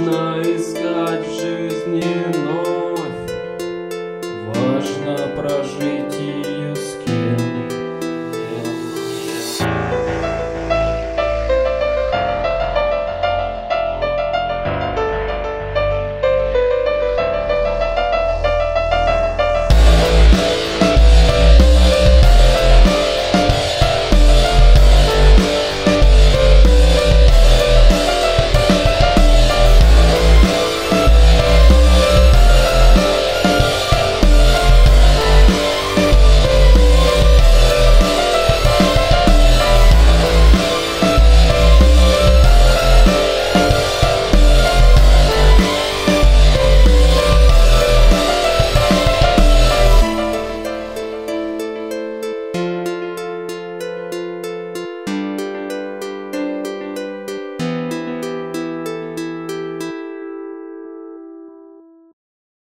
nice.